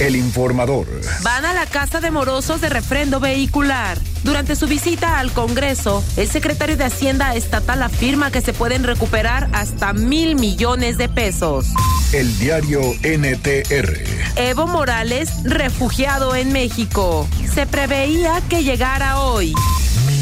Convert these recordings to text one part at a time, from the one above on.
El informador. Van a la casa de morosos de refrendo vehicular. Durante su visita al Congreso, el secretario de Hacienda Estatal afirma que se pueden recuperar hasta mil millones de pesos. El diario NTR. Evo Morales, refugiado en México. Se preveía que llegara hoy.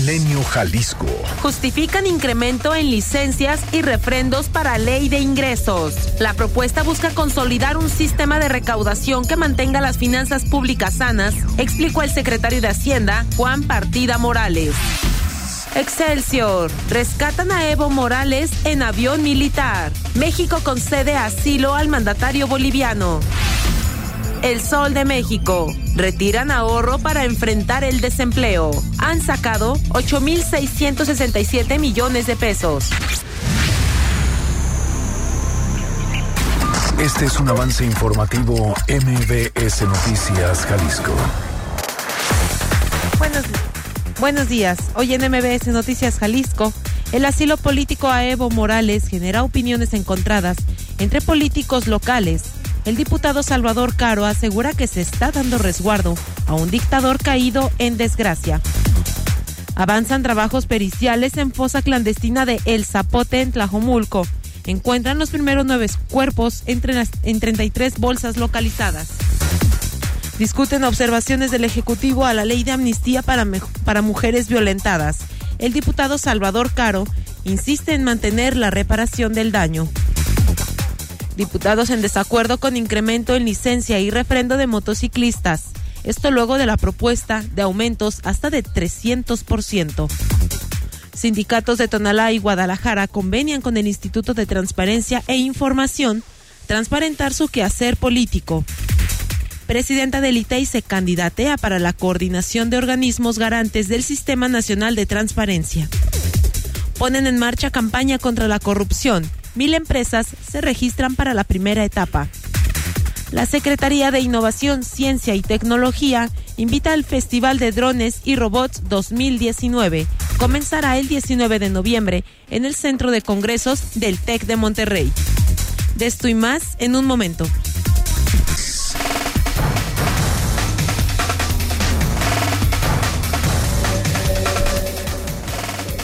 Jalisco. Justifican incremento en licencias y refrendos para ley de ingresos. La propuesta busca consolidar un sistema de recaudación que mantenga las finanzas públicas sanas, explicó el secretario de Hacienda, Juan Partida Morales. Excelsior. Rescatan a Evo Morales en avión militar. México concede asilo al mandatario boliviano. El Sol de México. Retiran ahorro para enfrentar el desempleo. Han sacado 8.667 millones de pesos. Este es un avance informativo MBS Noticias Jalisco. Buenos, buenos días. Hoy en MBS Noticias Jalisco, el asilo político a Evo Morales genera opiniones encontradas entre políticos locales. El diputado Salvador Caro asegura que se está dando resguardo a un dictador caído en desgracia. Avanzan trabajos periciales en fosa clandestina de El Zapote en Tlajomulco. Encuentran los primeros nueve cuerpos entre las, en 33 bolsas localizadas. Discuten observaciones del Ejecutivo a la ley de amnistía para, para mujeres violentadas. El diputado Salvador Caro insiste en mantener la reparación del daño. Diputados en desacuerdo con incremento en licencia y refrendo de motociclistas. Esto luego de la propuesta de aumentos hasta de 300%. Sindicatos de Tonalá y Guadalajara convenian con el Instituto de Transparencia e Información transparentar su quehacer político. Presidenta del ITEI se candidatea para la coordinación de organismos garantes del Sistema Nacional de Transparencia. Ponen en marcha campaña contra la corrupción. Mil empresas se registran para la primera etapa. La Secretaría de Innovación, Ciencia y Tecnología invita al Festival de Drones y Robots 2019. Comenzará el 19 de noviembre en el Centro de Congresos del TEC de Monterrey. De esto y más en un momento.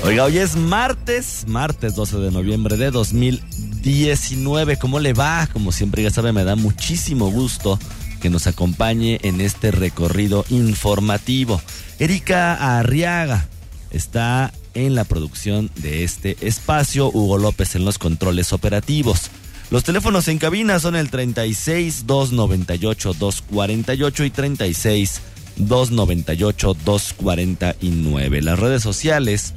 Oiga, hoy es martes, martes 12 de noviembre de 2019. ¿Cómo le va? Como siempre ya sabe, me da muchísimo gusto que nos acompañe en este recorrido informativo. Erika Arriaga está en la producción de este espacio, Hugo López en los controles operativos. Los teléfonos en cabina son el 36 298 248 y 36 298 249. Las redes sociales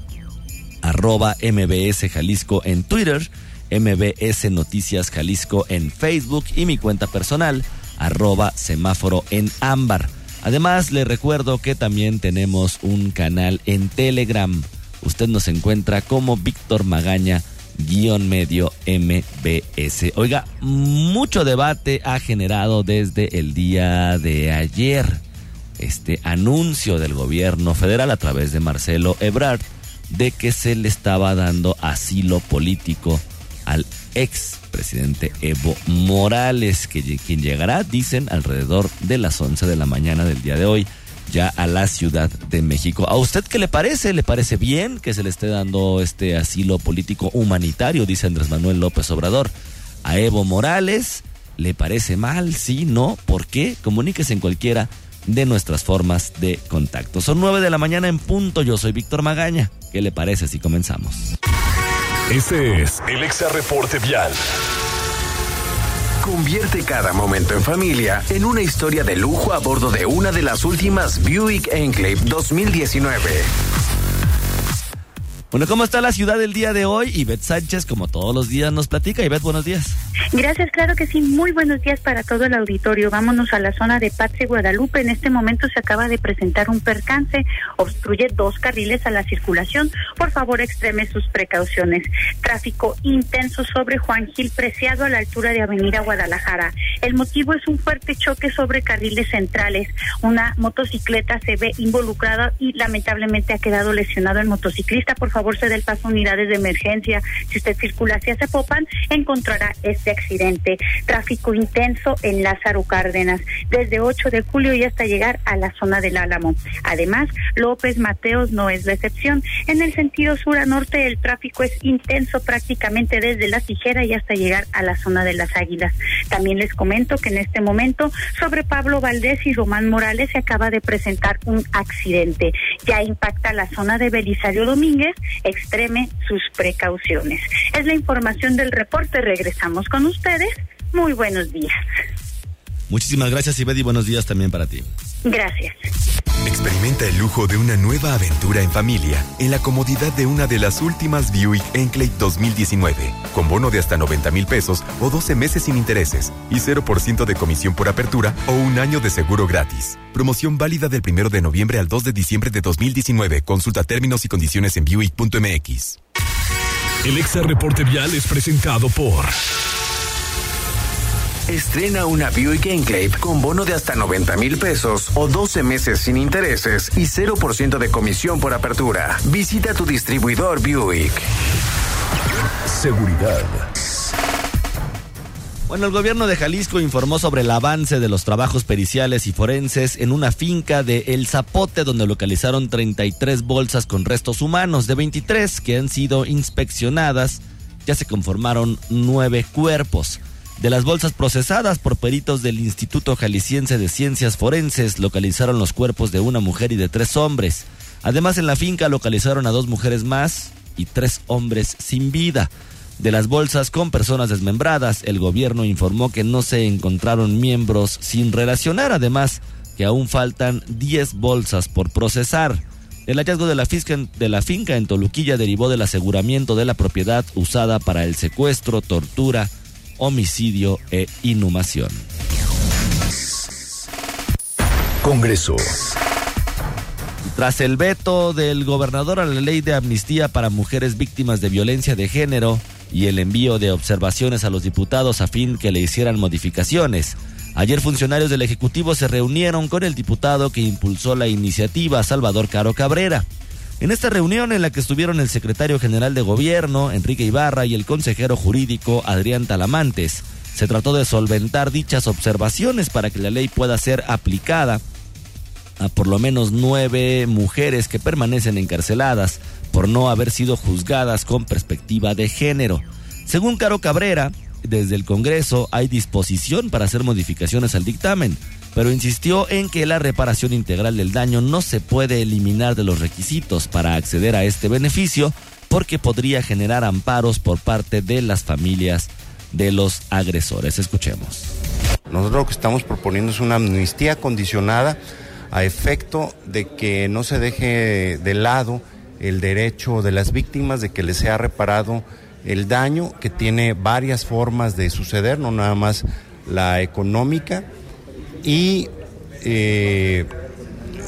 arroba MBS Jalisco en Twitter, MBS Noticias Jalisco en Facebook y mi cuenta personal, arroba semáforo en ámbar. Además, le recuerdo que también tenemos un canal en Telegram. Usted nos encuentra como Víctor Magaña guion medio MBS. Oiga, mucho debate ha generado desde el día de ayer este anuncio del gobierno federal a través de Marcelo Ebrard de que se le estaba dando asilo político al ex presidente Evo Morales, que quien llegará, dicen, alrededor de las 11 de la mañana del día de hoy, ya a la Ciudad de México. ¿A usted qué le parece? ¿Le parece bien que se le esté dando este asilo político humanitario, dice Andrés Manuel López Obrador, a Evo Morales? ¿Le parece mal? ¿Sí? ¿No? ¿Por qué? Comuníquese en cualquiera de nuestras formas de contacto. Son 9 de la mañana en punto. Yo soy Víctor Magaña. ¿Qué le parece si comenzamos? Este es el Exa Reporte Vial. Convierte cada momento en familia en una historia de lujo a bordo de una de las últimas Buick Enclave 2019. Bueno, ¿cómo está la ciudad el día de hoy? Ivette Sánchez, como todos los días, nos platica. Ivette, buenos días. Gracias, claro que sí. Muy buenos días para todo el auditorio. Vámonos a la zona de Patria Guadalupe. En este momento se acaba de presentar un percance. Obstruye dos carriles a la circulación. Por favor, extreme sus precauciones. Tráfico intenso sobre Juan Gil Preciado a la altura de Avenida Guadalajara. El motivo es un fuerte choque sobre carriles centrales. Una motocicleta se ve involucrada y lamentablemente ha quedado lesionado el motociclista. Por favor, se dé el paso a unidades de emergencia. Si usted circula hacia Zapopan, encontrará este accidente. Tráfico intenso en Lázaro Cárdenas, desde 8 de julio y hasta llegar a la zona del Álamo. Además, López Mateos no es la excepción. En el sentido sur a norte, el tráfico es intenso prácticamente desde la tijera y hasta llegar a la zona de las Águilas. También les comento que en este momento, sobre Pablo Valdés y Román Morales se acaba de presentar un accidente. Ya impacta la zona de Belisario Domínguez. Extreme sus precauciones. Es la información del reporte. Regresamos con ustedes. Muy buenos días. Muchísimas gracias, Ibedi. Buenos días también para ti. Gracias. Experimenta el lujo de una nueva aventura en familia en la comodidad de una de las últimas Buick Enclave 2019, con bono de hasta 90 mil pesos o 12 meses sin intereses y 0% de comisión por apertura o un año de seguro gratis. Promoción válida del 1 de noviembre al 2 de diciembre de 2019. Consulta términos y condiciones en Buick.mx. El Exa Reporte Vial es presentado por... Estrena una Buick Enclave con bono de hasta 90 mil pesos o 12 meses sin intereses y 0% de comisión por apertura. Visita tu distribuidor Buick. Seguridad. Bueno, el gobierno de Jalisco informó sobre el avance de los trabajos periciales y forenses en una finca de El Zapote, donde localizaron 33 bolsas con restos humanos. De 23 que han sido inspeccionadas, ya se conformaron nueve cuerpos. De las bolsas procesadas por peritos del Instituto Jalisciense de Ciencias Forenses, localizaron los cuerpos de una mujer y de tres hombres. Además, en la finca localizaron a dos mujeres más y tres hombres sin vida. De las bolsas con personas desmembradas, el gobierno informó que no se encontraron miembros sin relacionar, además que aún faltan 10 bolsas por procesar. El hallazgo de la, de la finca en Toluquilla derivó del aseguramiento de la propiedad usada para el secuestro, tortura, homicidio e inhumación. Congreso. Tras el veto del gobernador a la ley de amnistía para mujeres víctimas de violencia de género y el envío de observaciones a los diputados a fin que le hicieran modificaciones, ayer funcionarios del Ejecutivo se reunieron con el diputado que impulsó la iniciativa, Salvador Caro Cabrera. En esta reunión en la que estuvieron el secretario general de gobierno, Enrique Ibarra, y el consejero jurídico, Adrián Talamantes, se trató de solventar dichas observaciones para que la ley pueda ser aplicada a por lo menos nueve mujeres que permanecen encarceladas por no haber sido juzgadas con perspectiva de género. Según Caro Cabrera, desde el Congreso hay disposición para hacer modificaciones al dictamen, pero insistió en que la reparación integral del daño no se puede eliminar de los requisitos para acceder a este beneficio porque podría generar amparos por parte de las familias de los agresores. Escuchemos. Nosotros lo que estamos proponiendo es una amnistía condicionada a efecto de que no se deje de lado el derecho de las víctimas de que les sea reparado el daño, que tiene varias formas de suceder, no nada más la económica, y eh,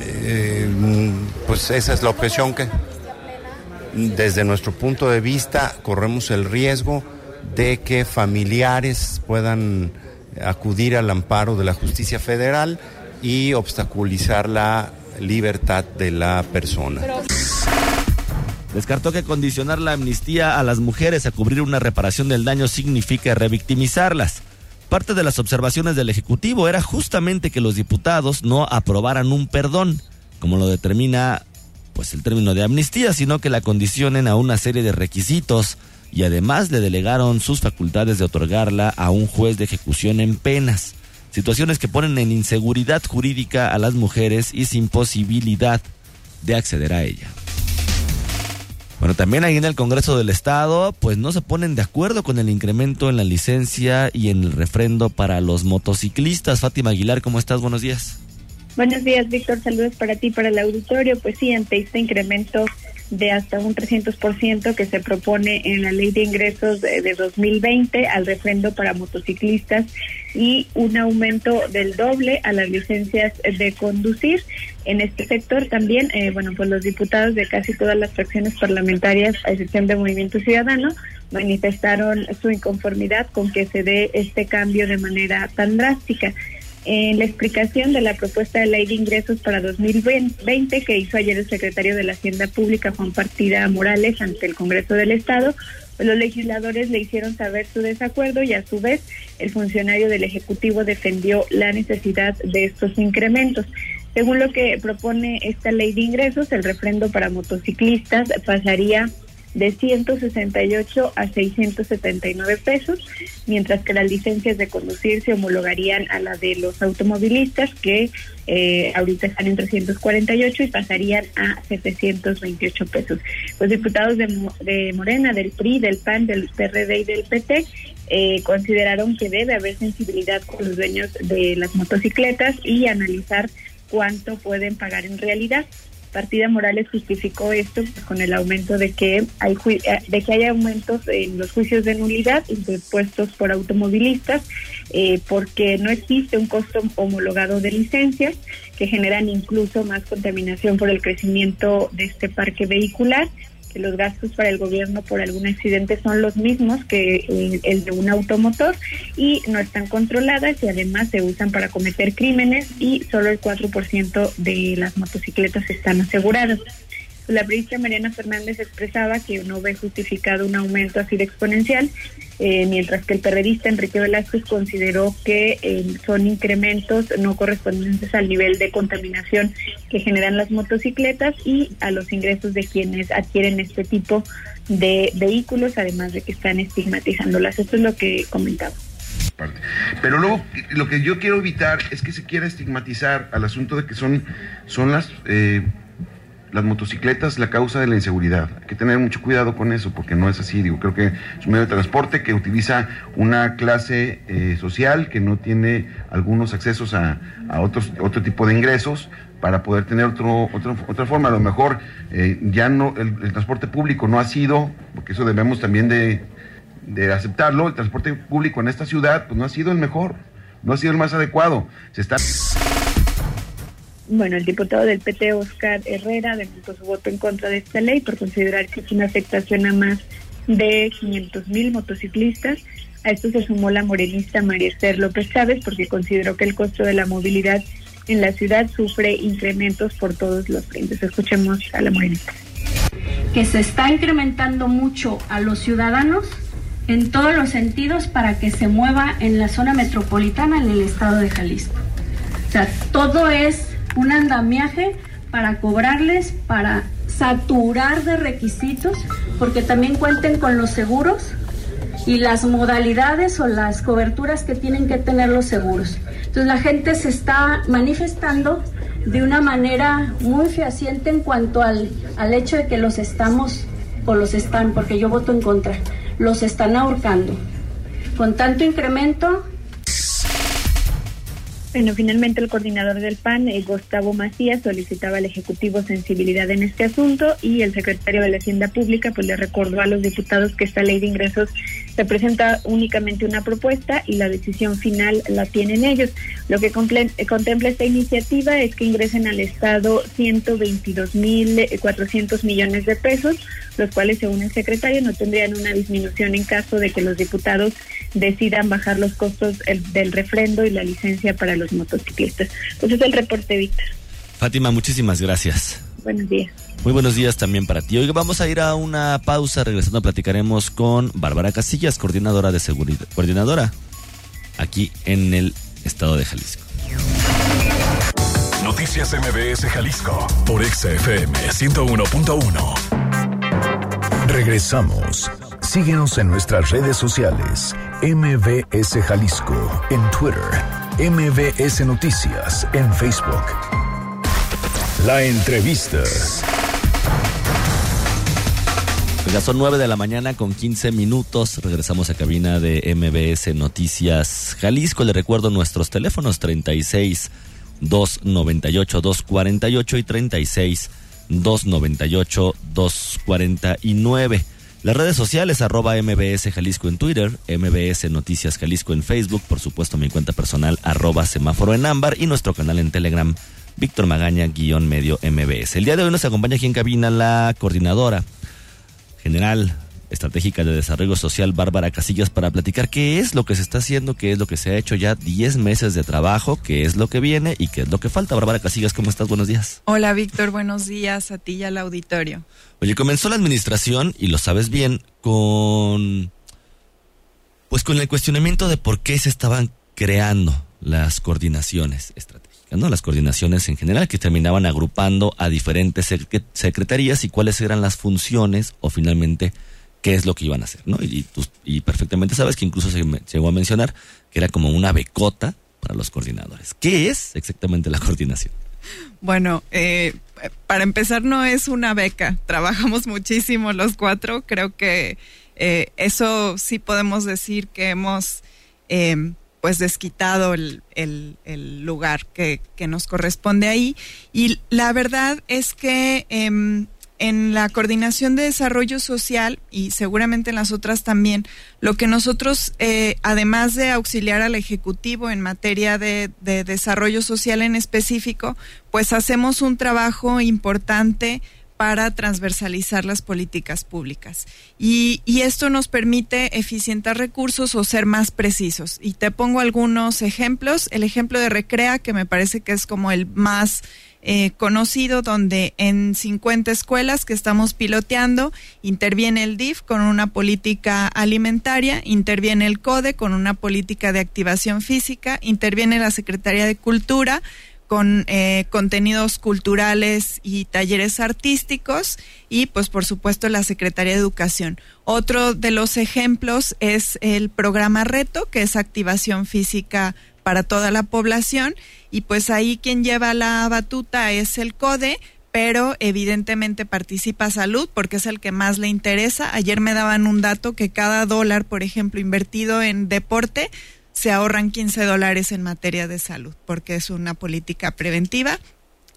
eh, pues esa es la objeción que desde nuestro punto de vista corremos el riesgo de que familiares puedan acudir al amparo de la justicia federal y obstaculizar la libertad de la persona. Descartó que condicionar la amnistía a las mujeres a cubrir una reparación del daño significa revictimizarlas. Parte de las observaciones del Ejecutivo era justamente que los diputados no aprobaran un perdón, como lo determina pues el término de amnistía, sino que la condicionen a una serie de requisitos y además le delegaron sus facultades de otorgarla a un juez de ejecución en penas situaciones que ponen en inseguridad jurídica a las mujeres y sin posibilidad de acceder a ella. Bueno, también ahí en el Congreso del Estado, pues no se ponen de acuerdo con el incremento en la licencia y en el refrendo para los motociclistas. Fátima Aguilar, ¿cómo estás? Buenos días. Buenos días, Víctor. Saludos para ti, para el auditorio. Pues sí, ante este incremento de hasta un 300% que se propone en la ley de ingresos de, 2020 al refrendo para motociclistas y un aumento del doble a las licencias de conducir. En este sector también, eh, bueno, pues los diputados de casi todas las fracciones parlamentarias, a excepción de Movimiento Ciudadano, manifestaron su inconformidad con que se dé este cambio de manera tan drástica en la explicación de la propuesta de ley de ingresos para 2020 que hizo ayer el secretario de la Hacienda Pública, Juan Partida Morales, ante el Congreso del Estado, los legisladores le hicieron saber su desacuerdo y a su vez el funcionario del Ejecutivo defendió la necesidad de estos incrementos. Según lo que propone esta ley de ingresos, el refrendo para motociclistas pasaría de 168 a 679 pesos, mientras que las licencias de conducir se homologarían a la de los automovilistas, que eh, ahorita están en 348 y pasarían a 728 pesos. Los diputados de, de Morena, del PRI, del PAN, del PRD y del PT eh, consideraron que debe haber sensibilidad con los dueños de las motocicletas y analizar cuánto pueden pagar en realidad. Partida Morales justificó esto con el aumento de que hay eh, de que hay aumentos en los juicios de nulidad impuestos por automovilistas eh, porque no existe un costo homologado de licencias que generan incluso más contaminación por el crecimiento de este parque vehicular que los gastos para el gobierno por algún accidente son los mismos que eh, el, de un automotor y no están controladas y además se usan para cometer crímenes y solo el 4% de las motocicletas están aseguradas. La periodista Mariana Fernández expresaba que no ve justificado un aumento así de exponencial eh, mientras que el periodista Enrique Velázquez consideró que eh, son incrementos no correspondientes al nivel de contaminación que generan las motocicletas y a los ingresos de quienes adquieren este tipo de vehículos, además de que están estigmatizándolas. Esto es lo que comentaba. Pero luego lo que yo quiero evitar es que se quiera estigmatizar al asunto de que son, son las eh, las motocicletas la causa de la inseguridad. Hay que tener mucho cuidado con eso, porque no es así. Digo, creo que es un medio de transporte que utiliza una clase eh, social que no tiene algunos accesos a, otros, otro tipo de ingresos para poder tener otro, otra forma. A lo mejor eh, ya no, el, transporte público no ha sido, porque eso debemos también de, de aceptarlo, el transporte público en esta ciudad pues no ha sido el mejor, no ha sido el más adecuado. Se está bueno, el diputado del PT, Oscar Herrera, demostró su voto en contra de esta ley por considerar que es una afectación a más de 500 mil motociclistas. A esto se sumó la morenista María Esther López Chávez porque consideró que el costo de la movilidad en la ciudad sufre incrementos por todos los frentes. Escuchemos a la morenista. Que se está incrementando mucho a los ciudadanos en todos los sentidos para que se mueva en la zona metropolitana en el estado de Jalisco. O sea, todo es un andamiaje para cobrarles, para saturar de requisitos, porque también cuenten con los seguros y las modalidades o las coberturas que tienen que tener los seguros. Entonces la gente se está manifestando de una manera muy fehaciente en cuanto al, al hecho de que los estamos, o los están, porque yo voto en contra, los están ahorcando. Con tanto incremento, bueno, finalmente el coordinador del PAN, eh, Gustavo Macías, solicitaba al Ejecutivo sensibilidad en este asunto y el secretario de la Hacienda Pública pues le recordó a los diputados que esta ley de ingresos representa únicamente una propuesta y la decisión final la tienen ellos. Lo que eh, contempla esta iniciativa es que ingresen al Estado 122.400 millones de pesos, los cuales, según el secretario, no tendrían una disminución en caso de que los diputados decidan bajar los costos del refrendo y la licencia para los motociclistas. Pues es el reporte, Víctor. Fátima, muchísimas gracias. Buenos días. Muy buenos días también para ti. Hoy vamos a ir a una pausa. Regresando platicaremos con Bárbara Casillas, coordinadora de seguridad, coordinadora aquí en el estado de Jalisco. Noticias MBS Jalisco por XFM 101.1. Regresamos. Síguenos en nuestras redes sociales. MBS Jalisco en Twitter. MBS Noticias en Facebook. La entrevista. Ya son 9 de la mañana con 15 minutos. Regresamos a cabina de MBS Noticias Jalisco. Le recuerdo nuestros teléfonos 36 298 248 y 36 298 249. Las redes sociales, arroba MBS Jalisco en Twitter, MBS Noticias Jalisco en Facebook, por supuesto mi cuenta personal, arroba semáforo en ámbar y nuestro canal en Telegram, Víctor Magaña, guion medio MBS. El día de hoy nos acompaña aquí en cabina la coordinadora general estratégica de desarrollo social Bárbara Casillas para platicar qué es lo que se está haciendo, qué es lo que se ha hecho ya 10 meses de trabajo, qué es lo que viene y qué es lo que falta. Bárbara Casillas, ¿cómo estás? Buenos días. Hola Víctor, buenos días a ti y al auditorio. Oye, comenzó la administración, y lo sabes bien, con pues con el cuestionamiento de por qué se estaban creando las coordinaciones estratégicas, ¿no? Las coordinaciones en general que terminaban agrupando a diferentes secretarías y cuáles eran las funciones o finalmente qué es lo que iban a hacer, ¿no? Y, y perfectamente sabes que incluso se llegó a mencionar que era como una becota para los coordinadores. ¿Qué es exactamente la coordinación? Bueno, eh, para empezar no es una beca, trabajamos muchísimo los cuatro, creo que eh, eso sí podemos decir que hemos eh, pues desquitado el, el, lugar que, que, nos corresponde ahí. Y la verdad es que em, en la coordinación de desarrollo social y seguramente en las otras también, lo que nosotros, eh, además de auxiliar al Ejecutivo en materia de, de, desarrollo social en específico, pues hacemos un trabajo importante para transversalizar las políticas públicas. Y, y, esto nos permite eficientar recursos o ser más precisos. Y te pongo algunos ejemplos. El ejemplo de Recrea, que me parece que es como el más eh, conocido donde en 50 escuelas que estamos piloteando interviene el DIF con una política alimentaria, interviene el CODE con una política de activación física, interviene la Secretaría de Cultura con eh, contenidos culturales y talleres artísticos y pues por supuesto la Secretaría de Educación. Otro de los ejemplos es el programa Reto, que es activación física para toda la población y pues ahí quien lleva la batuta es el CODE, pero evidentemente participa salud porque es el que más le interesa. Ayer me daban un dato que cada dólar, por ejemplo, invertido en deporte, se ahorran 15 dólares en materia de salud porque es una política preventiva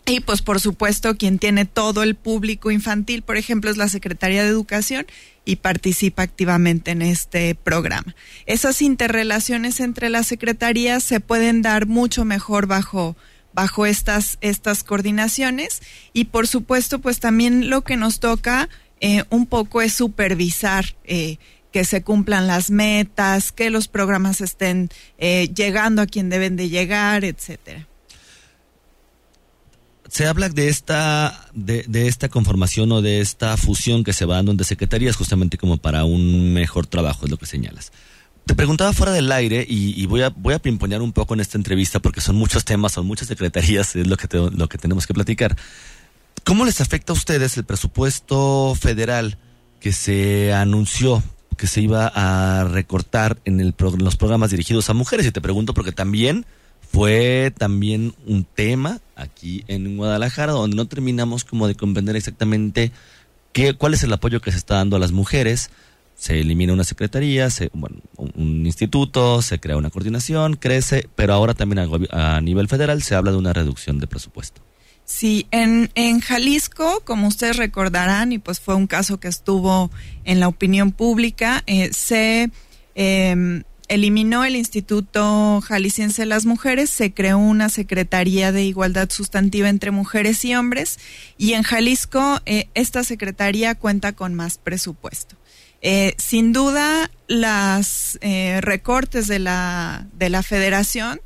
y pues por supuesto quien tiene todo el público infantil, por ejemplo, es la Secretaría de Educación y participa activamente en este programa. Esas interrelaciones entre las secretarías se pueden dar mucho mejor bajo bajo estas estas coordinaciones y por supuesto pues también lo que nos toca eh, un poco es supervisar eh, que se cumplan las metas, que los programas estén eh, llegando a quien deben de llegar, etcétera se habla de esta, de, esta conformación o de esta fusión que se va dando entre secretarías justamente como para un mejor trabajo, es lo que señalas. Te preguntaba fuera del aire y, voy a voy a pimponear un poco en esta entrevista porque son muchos temas, son muchas secretarías, es lo que, lo que tenemos que platicar. ¿Cómo les afecta a ustedes el presupuesto federal que se anunció que se iba a recortar en, el, los programas dirigidos a mujeres? Y te pregunto porque también fue también un tema aquí en Guadalajara donde no terminamos como de comprender exactamente qué, cuál es el apoyo que se está dando a las mujeres. Se elimina una secretaría, se, bueno, un instituto, se crea una coordinación, crece, pero ahora también a nivel federal se habla de una reducción de presupuesto. Sí, en, en Jalisco, como ustedes recordarán, y pues fue un caso que estuvo en la opinión pública, eh, se eh, eliminó el Instituto Jalisciense de las Mujeres, se creó una Secretaría de Igualdad Sustantiva entre Mujeres y Hombres y en Jalisco eh, esta Secretaría cuenta con más presupuesto. Eh, sin duda, los eh, recortes de la, de la federación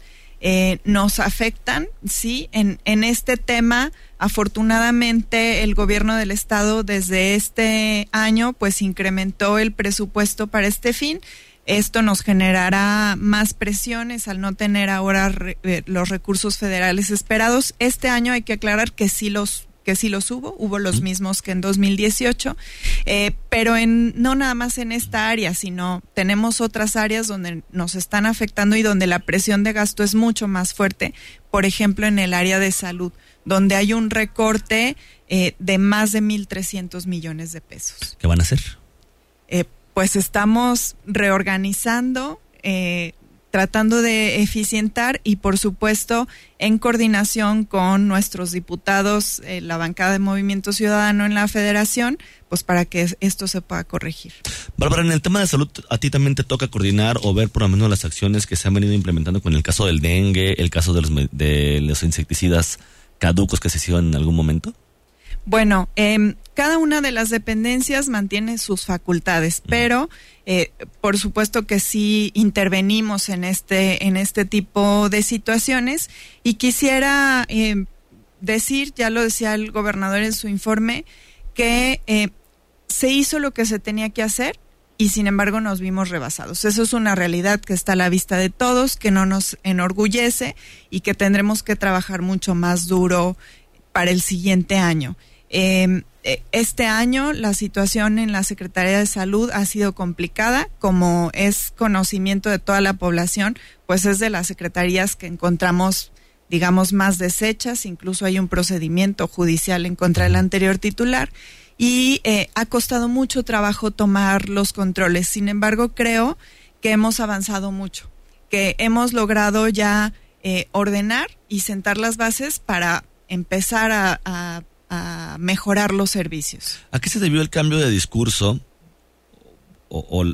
nos afectan, sí, en, en este tema. Afortunadamente, el gobierno del estado desde este año, pues incrementó el presupuesto para este fin esto nos generará más presiones al no tener ahora eh, los recursos federales esperados. Este año hay que aclarar que sí los que sí los hubo, hubo los mismos que en 2018, eh, pero en, no nada más en esta área, sino tenemos otras áreas donde nos están afectando y donde la presión de gasto es mucho más fuerte, por ejemplo en el área de salud, donde hay un recorte eh, de más de 1.300 millones de pesos. ¿Qué van a hacer? pues estamos reorganizando. Eh, tratando de eficientar y por supuesto en coordinación con nuestros diputados, eh, la bancada de Movimiento Ciudadano en la Federación, pues para que esto se pueda corregir. Bárbara, en el tema de salud, ¿a ti también te toca coordinar o ver por lo menos las acciones que se han venido implementando con el caso del dengue, el caso de los, de los insecticidas caducos que se hicieron en algún momento? Bueno, eh, cada una de las dependencias mantiene sus facultades, pero eh, por supuesto que sí intervenimos en este, en este tipo de situaciones y quisiera eh, decir, ya lo decía el gobernador en su informe, que eh, se hizo lo que se tenía que hacer y sin embargo nos vimos rebasados. Eso es una realidad que está a la vista de todos, que no nos enorgullece y que tendremos que trabajar mucho más duro para el siguiente año. Em, eh, este año la situación en la Secretaría de Salud ha sido complicada, como es conocimiento de toda la población, pues es de las secretarías que encontramos digamos más deshechas, incluso hay un procedimiento judicial en contra del anterior titular y eh, ha costado mucho trabajo tomar los controles. Sin embargo, creo que hemos avanzado mucho, que hemos logrado ya eh, ordenar y sentar las bases para empezar a mejorar los servicios. ¿A qué se debió el cambio de discurso o,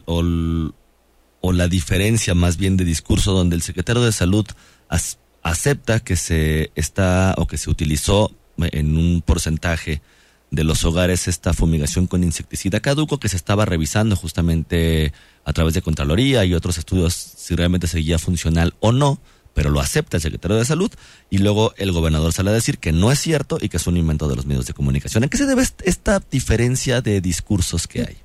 o, la diferencia más bien de discurso donde el secretario de salud acepta que se está o que se utilizó en un porcentaje de los hogares esta fumigación con insecticida caduco que se estaba revisando justamente a través de Contraloría y otros estudios si realmente seguía funcional o no? Pero lo acepta el secretario de Salud y luego el gobernador sale a decir que no es cierto y que es un invento de los medios de comunicación. ¿En qué se debe esta diferencia de discursos que hay?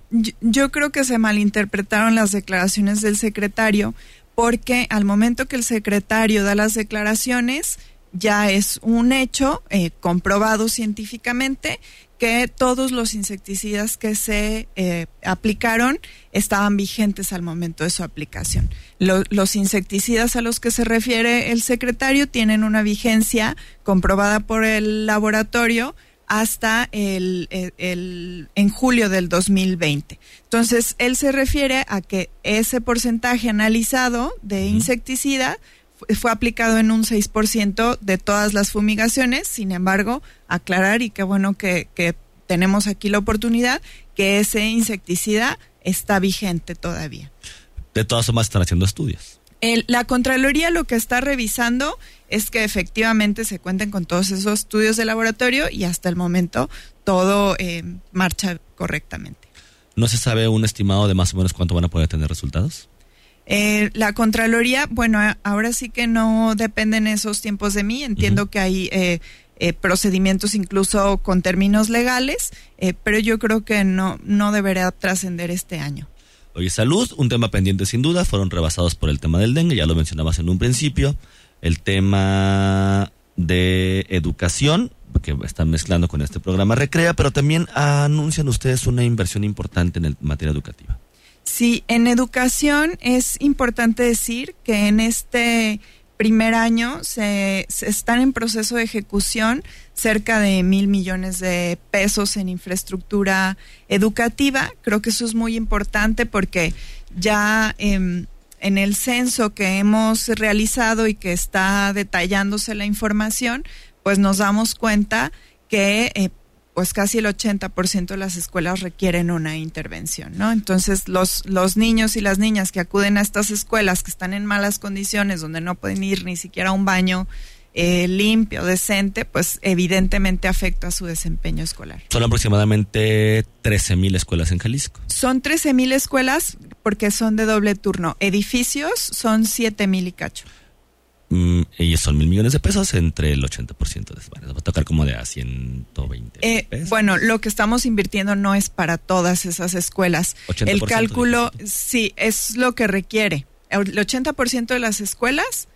Yo, creo que se malinterpretaron las declaraciones del secretario porque al momento que el secretario da las declaraciones ya es un hecho eh, comprobado científicamente que todos los insecticidas que se eh, aplicaron estaban vigentes al momento de su aplicación. los insecticidas a los que se refiere el secretario tienen una vigencia comprobada por el laboratorio hasta el, en julio del 2020. Entonces, él se refiere a que ese porcentaje analizado de insecticida fue aplicado en un 6% de todas las fumigaciones, sin embargo, aclarar y qué bueno que, tenemos aquí la oportunidad que ese insecticida está vigente todavía. De todas formas están haciendo estudios. la Contraloría lo que está revisando es que efectivamente se cuenten con todos esos estudios de laboratorio y hasta el momento todo eh, marcha correctamente. ¿No se sabe un estimado de más o menos cuánto van a poder tener resultados? Eh, la Contraloría, bueno, ahora sí que no dependen esos tiempos de mí. Entiendo que hay eh, eh, procedimientos incluso con términos legales, pero yo creo que no, no debería trascender este año. Oye, salud, un tema pendiente sin duda, fueron rebasados por el tema del dengue, ya lo mencionabas en un principio. El tema de educación, que están mezclando con este programa Recrea, pero también anuncian ustedes una inversión importante en el materia educativa. Sí, en educación es importante decir que en este primer año se, están en proceso de ejecución cerca de mil millones de pesos en infraestructura educativa. Creo que eso es muy importante porque ya em, en el censo que hemos realizado y que está detallándose la información, pues nos damos cuenta que eh, pues casi el 80% de las escuelas requieren una intervención, ¿no? Entonces, los, los niños y las niñas que acuden a estas escuelas que están en malas condiciones, donde no pueden ir ni siquiera a un baño eh, limpio, decente, pues evidentemente afecta a su desempeño escolar. Son aproximadamente 13 mil escuelas en Jalisco. Son 13 mil escuelas porque son de doble turno. Edificios son 7 mil y cacho. Mm, ellos son mil millones de pesos entre el 80% de Va a tocar como de a 120 eh, Bueno, lo que estamos invirtiendo no es para todas esas escuelas. El cálculo, sí, es lo que requiere. El 80% de las escuelas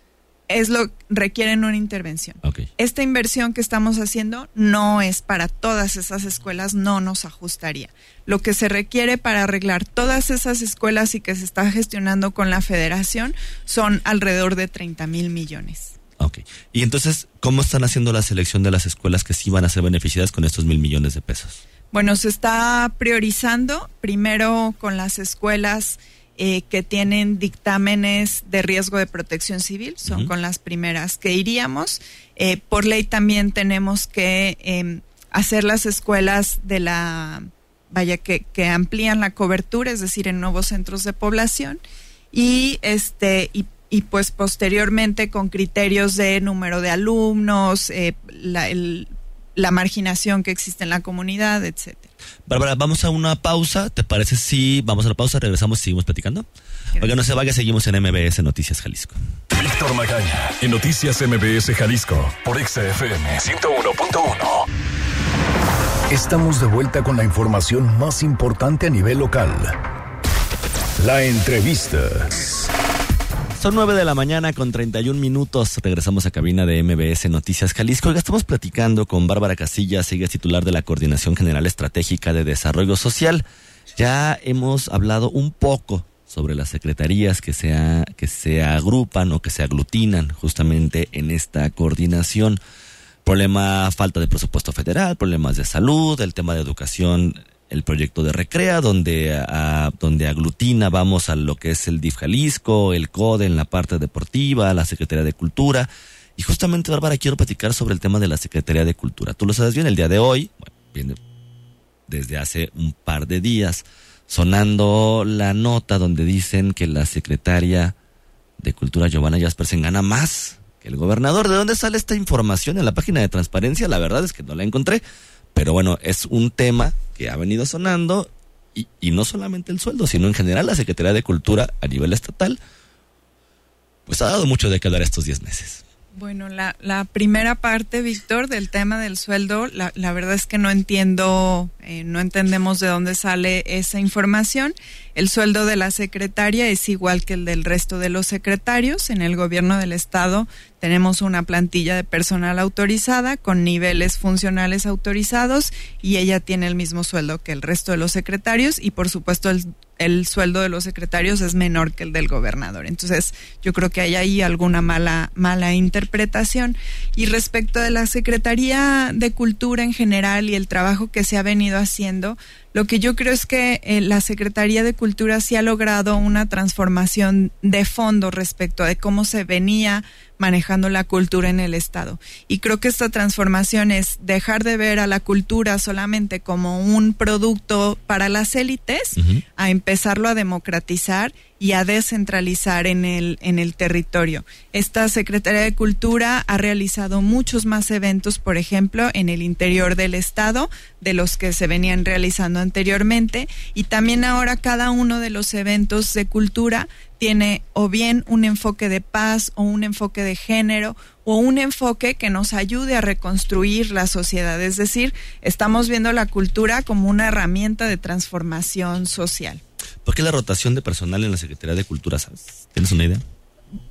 es lo requieren una intervención. Esta inversión que estamos haciendo no es para todas esas escuelas, no nos ajustaría. Lo que se requiere para arreglar todas esas escuelas y que se está gestionando con la federación son alrededor de 30 mil millones. Ok. Y entonces, ¿cómo están haciendo la selección de las escuelas que sí van a ser beneficiadas con estos mil millones de pesos? Bueno, se está priorizando primero con las escuelas eh, que tienen dictámenes de riesgo de protección civil, son con las primeras que iríamos. Eh, por ley también tenemos que em, hacer las escuelas de la, vaya, que, que amplían la cobertura, es decir, en nuevos centros de población. Y este, y y pues posteriormente con criterios de número de alumnos, eh, la, la, marginación que existe en la comunidad, etcétera. Bárbara, vamos a una pausa. ¿Te parece si vamos a la pausa, regresamos y seguimos platicando? Oiga, no se vaya, seguimos en MBS Noticias Jalisco. Víctor Magaña, en Noticias MBS Jalisco, por XFM 101.1. Estamos de vuelta con la información más importante a nivel local. La entrevista. Son 9 de la mañana con 31 minutos. Regresamos a cabina de MBS Noticias Jalisco. Estamos platicando con Bárbara Casillas, sigue titular de la Coordinación General Estratégica de Desarrollo Social. Ya hemos hablado un poco sobre las secretarías que se, que se agrupan o que se aglutinan justamente en esta coordinación. Problema falta de presupuesto federal, problemas de salud, el tema de educación el proyecto de Recrea, donde, donde aglutina, vamos a lo que es el DIF Jalisco, el CODE en la parte deportiva, la Secretaría de Cultura. Y justamente, Bárbara, quiero platicar sobre el tema de la Secretaría de Cultura. Tú lo sabes bien, el día de hoy, bueno, viene desde hace un par de días, sonando la nota donde dicen que la secretaria de Cultura, Giovanna Jaspersen, gana más que el gobernador. ¿De dónde sale esta información? En la página de transparencia, la verdad es que no la encontré. Pero bueno, es un tema que ha venido sonando y, y, no solamente el sueldo, sino en general la Secretaría de Cultura a nivel estatal, pues ha dado mucho de hablar estos 10 meses. Bueno, la, la primera parte, Víctor, del tema del sueldo, la, verdad es que no entiendo, eh, no entendemos de dónde sale esa información. El sueldo de la secretaria es igual que el del resto de los secretarios. En el gobierno del estado tenemos una plantilla de personal autorizada con niveles funcionales autorizados y ella tiene el mismo sueldo que el resto de los secretarios y por supuesto el el sueldo de los secretarios es menor que el del gobernador. Entonces, yo creo que hay ahí alguna mala, mala interpretación. Y respecto de la Secretaría de Cultura en general y el trabajo que se ha venido haciendo, lo que yo creo es que eh, la Secretaría de Cultura sí ha logrado una transformación de fondo respecto de cómo se venía manejando la cultura en el Estado. Y creo que esta transformación es dejar de ver a la cultura solamente como un producto para las élites, a empezarlo a democratizar y a descentralizar en el, en el territorio. Esta Secretaría de Cultura ha realizado muchos más eventos, por ejemplo, en el interior del Estado, de los que se venían realizando anteriormente, y también ahora cada uno de los eventos de cultura tiene o bien un enfoque de paz o un enfoque de género o un enfoque que nos ayude a reconstruir la sociedad. Es decir, estamos viendo la cultura como una herramienta de transformación social. ¿Por qué la rotación de personal en la Secretaría de Cultura? ¿Tienes una idea?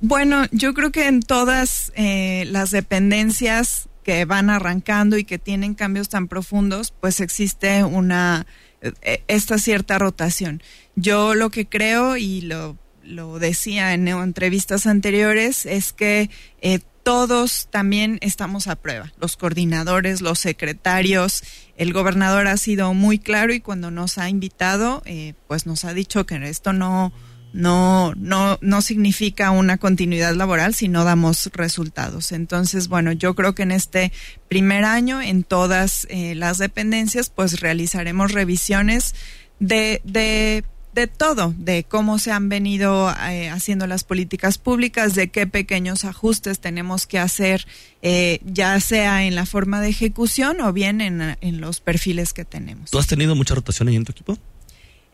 Bueno, yo creo que en todas eh, las dependencias que van arrancando y que tienen cambios tan profundos, pues existe una eh, esta cierta rotación. Yo lo que creo y lo lo decía en entrevistas anteriores, es que eh, todos también estamos a prueba, los coordinadores, los secretarios. El gobernador ha sido muy claro y cuando nos ha invitado, eh, pues nos ha dicho que esto no, no, no, no significa una continuidad laboral si no damos resultados. Entonces, bueno, yo creo que en este primer año, en todas eh, las dependencias, pues realizaremos revisiones de, de de todo, de cómo se han venido eh, haciendo las políticas públicas, de qué pequeños ajustes tenemos que hacer, eh, ya sea en la forma de ejecución o bien en, los perfiles que tenemos. ¿Tú has tenido mucha rotación ahí en tu equipo?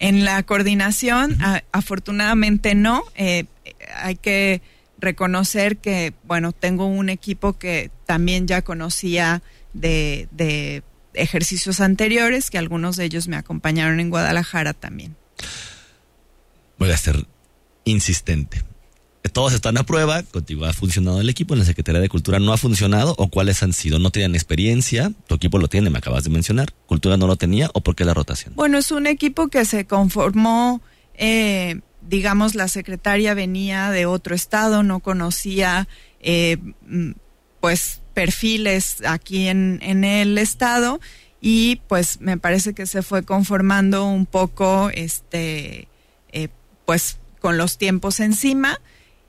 En la coordinación, afortunadamente no. Eh, hay que reconocer que, bueno, tengo un equipo que también ya conocía de, de ejercicios anteriores, que algunos de ellos me acompañaron en Guadalajara también voy a ser insistente. Todos están a prueba, contigo ha funcionado el equipo, en la Secretaría de Cultura no ha funcionado, o cuáles han sido, no tenían experiencia, tu equipo lo tiene, me acabas de mencionar, Cultura no lo tenía, o por qué la rotación. Bueno, es un equipo que se conformó, eh, digamos, la secretaria venía de otro estado, no conocía, eh, mm, pues, perfiles aquí en, en el estado, y pues me parece que se fue conformando un poco, este, pues con los tiempos encima.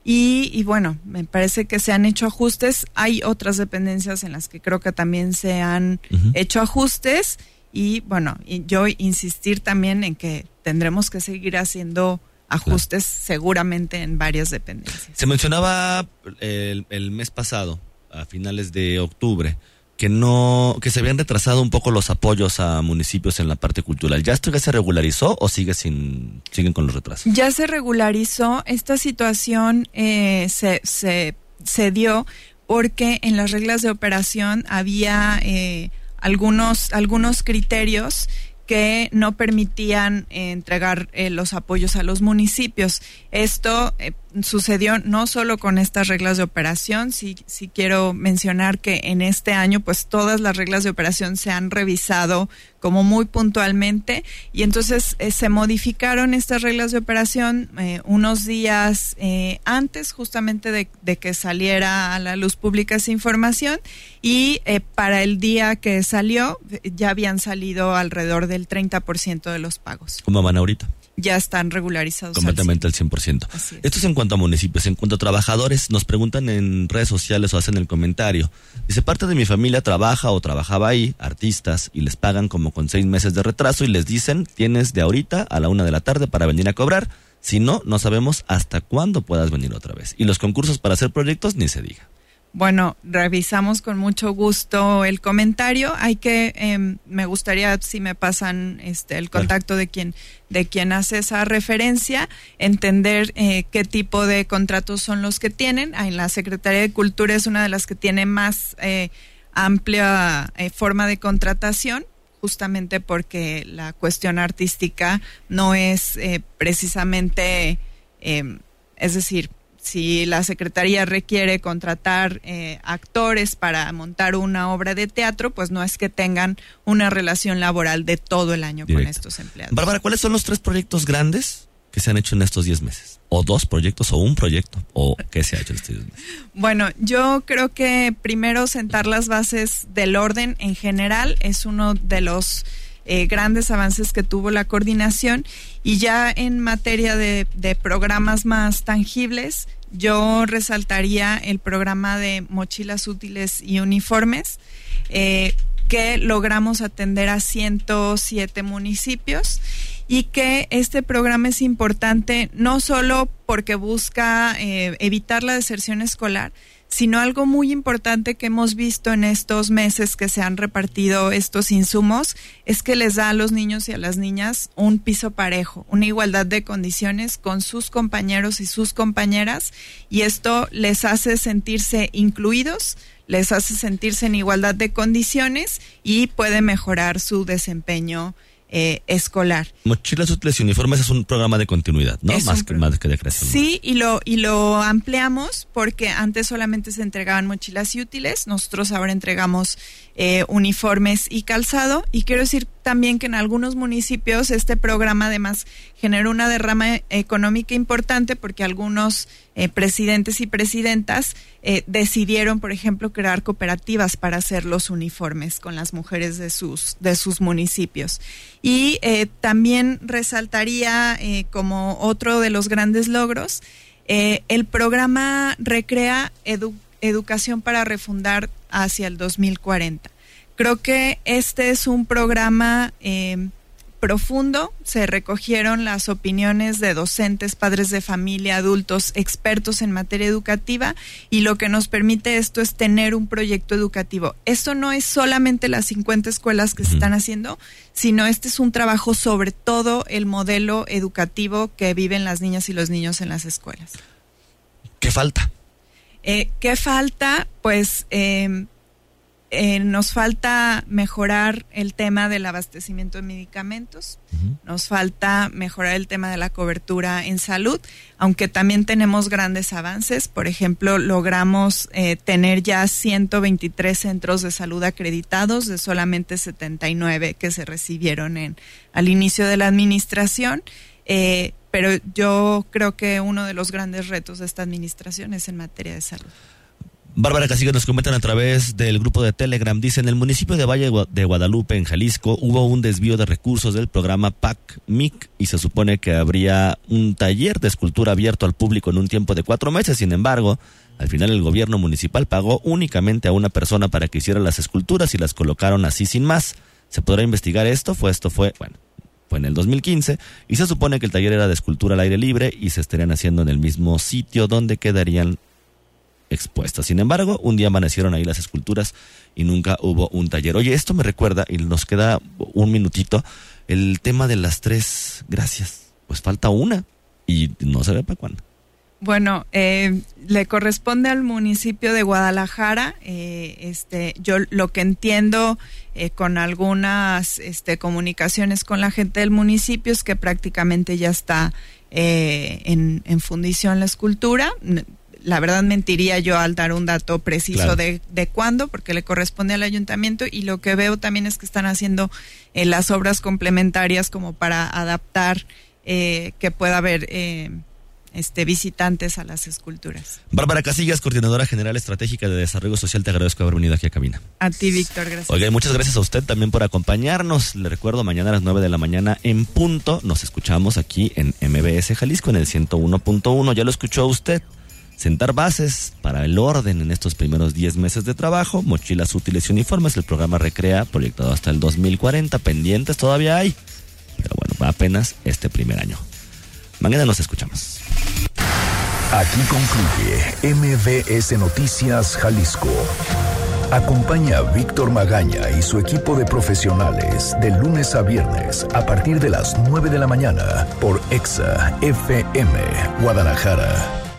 Y, bueno, me parece que se han hecho ajustes. Hay otras dependencias en las que creo que también se han hecho ajustes. Y bueno, y yo insistir también en que tendremos que seguir haciendo ajustes seguramente en varias dependencias. Se mencionaba el, el mes pasado, a finales de octubre, que no que se habían retrasado un poco los apoyos a municipios en la parte cultural. ¿Ya esto ya se regularizó o sigue sin siguen con los retrasos? Ya se regularizó. Esta situación eh, se, se, se, dio porque en las reglas de operación había eh, algunos, algunos criterios que no permitían eh, entregar eh, los apoyos a los municipios. Esto eh, sucedió no solo con estas reglas de operación, sí, sí quiero mencionar que en este año pues todas las reglas de operación se han revisado como muy puntualmente y entonces se modificaron estas reglas de operación unos días antes justamente de, de, que saliera a la luz pública esa información y para el día que salió ya habían salido alrededor del 30% de los pagos. ¿Cómo van ahorita? Ya están regularizados. Completamente al 100%. Esto es en cuanto a municipios. En cuanto a trabajadores, nos preguntan en redes sociales o hacen el comentario. Dice, parte de mi familia trabaja o trabajaba ahí, artistas, y les pagan como con seis meses de retraso y les dicen, tienes de ahorita a la una de la tarde para venir a cobrar. Si no, no sabemos hasta cuándo puedas venir otra vez. Y los concursos para hacer proyectos ni se diga. Bueno, revisamos con mucho gusto el comentario. Hay que, eh, me gustaría si me pasan este el contacto de quien de quien hace esa referencia, entender eh, qué tipo de contratos son los que tienen. En la Secretaría de Cultura es una de las que tiene más eh, amplia eh, forma de contratación justamente porque la cuestión artística no es eh, precisamente, es decir, si la Secretaría requiere contratar eh, actores para montar una obra de teatro, pues no es que tengan una relación laboral de todo el año con estos empleados. Bárbara, ¿cuáles son los tres proyectos grandes que se han hecho en estos 10 meses? ¿O dos proyectos o un proyecto? ¿O qué se ha hecho en estos 10 meses? Bueno, yo creo que primero sentar las bases del orden en general es uno de los eh, grandes avances que tuvo la coordinación y ya en materia de, programas más tangibles, yo resaltaría el programa de mochilas útiles y uniformes. Eh, que logramos atender a 107 municipios y que este programa es importante no solo porque busca eh, evitar la deserción escolar, sino algo muy importante que hemos visto en estos meses que se han repartido estos insumos, es que les da a los niños y a las niñas un piso parejo, una igualdad de condiciones con sus compañeros y sus compañeras, y esto les hace sentirse incluidos, les hace sentirse en igualdad de condiciones y puede mejorar su desempeño eh, escolar. Mochilas útiles y uniformes es un programa de continuidad, ¿no? más, que, más que de creación. Sí, y lo, y lo ampliamos porque antes solamente se entregaban mochilas y útiles, nosotros ahora entregamos eh, uniformes y calzado. Y quiero decir también que en algunos municipios este programa además generó una derrama económica importante porque algunos eh, presidentes y presidentas eh, decidieron, por ejemplo, crear cooperativas para hacer los uniformes con las mujeres de sus, de sus municipios. Y también resaltaría como otro de los grandes logros, el programa Recrea Educación para Refundar hacia el 2040. Creo que este es un programa eh, profundo. Se recogieron las opiniones de docentes, padres de familia, adultos, expertos en materia educativa y lo que nos permite esto es tener un proyecto educativo. Esto no es solamente las 50 escuelas que se están haciendo, sino este es un trabajo sobre todo el modelo educativo que viven las niñas y los niños en las escuelas. ¿Qué falta? Eh, ¿Qué falta? Pues em, eh, nos falta mejorar el tema del abastecimiento de medicamentos, nos falta mejorar el tema de la cobertura en salud, aunque también tenemos grandes avances. Por ejemplo, logramos eh, tener ya 123 centros de salud acreditados de solamente 79 que se recibieron en, al inicio de la administración. Eh, pero yo creo que uno de los grandes retos de esta administración es en materia de salud. Bárbara Casillas nos comentan a través del grupo de Telegram. Dice, en el municipio de Valle de Guadalupe, en Jalisco, hubo un desvío de recursos del programa PAC-MIC y se supone que habría un taller de escultura abierto al público en un tiempo de cuatro meses. Sin embargo, al final el gobierno municipal pagó únicamente a una persona para que hiciera las esculturas y las colocaron así sin más. ¿Se podrá investigar esto? Fue esto fue, bueno, fue en el 2015 y se supone que el taller era de escultura al aire libre y se estarían haciendo en el mismo sitio donde quedarían expuestas. Sin embargo, un día amanecieron ahí las esculturas y nunca hubo un taller. Oye, esto me recuerda, y nos queda un minutito, el tema de las tres gracias. Pues falta una y no se ve para cuándo. Bueno, eh, le corresponde al municipio de Guadalajara. Eh, este, yo lo que entiendo eh, con algunas este, comunicaciones con la gente del municipio es que prácticamente ya está en, en fundición la escultura la verdad mentiría yo al dar un dato preciso de, de cuándo, porque le corresponde al ayuntamiento y lo que veo también es que están haciendo eh, las obras complementarias como para adaptar eh, que pueda haber eh, este, visitantes a las esculturas. Bárbara Casillas, coordinadora general estratégica de desarrollo social, te agradezco haber venido aquí a Cabina. A ti, Víctor, gracias. Oiga, muchas gracias a usted también por acompañarnos. Le recuerdo, mañana a las 9 de la mañana en punto nos escuchamos aquí en MBS Jalisco en el 101.1. Ya lo escuchó usted sentar bases para el orden en estos primeros 10 meses de trabajo, mochilas útiles y uniformes, el programa Recrea, proyectado hasta el 2040, pendientes todavía hay, pero bueno, apenas este primer año. Mañana nos escuchamos. Aquí concluye MBS Noticias Jalisco. Acompaña a Víctor Magaña y su equipo de profesionales de lunes a viernes a partir de las 9 de la mañana por EXA FM Guadalajara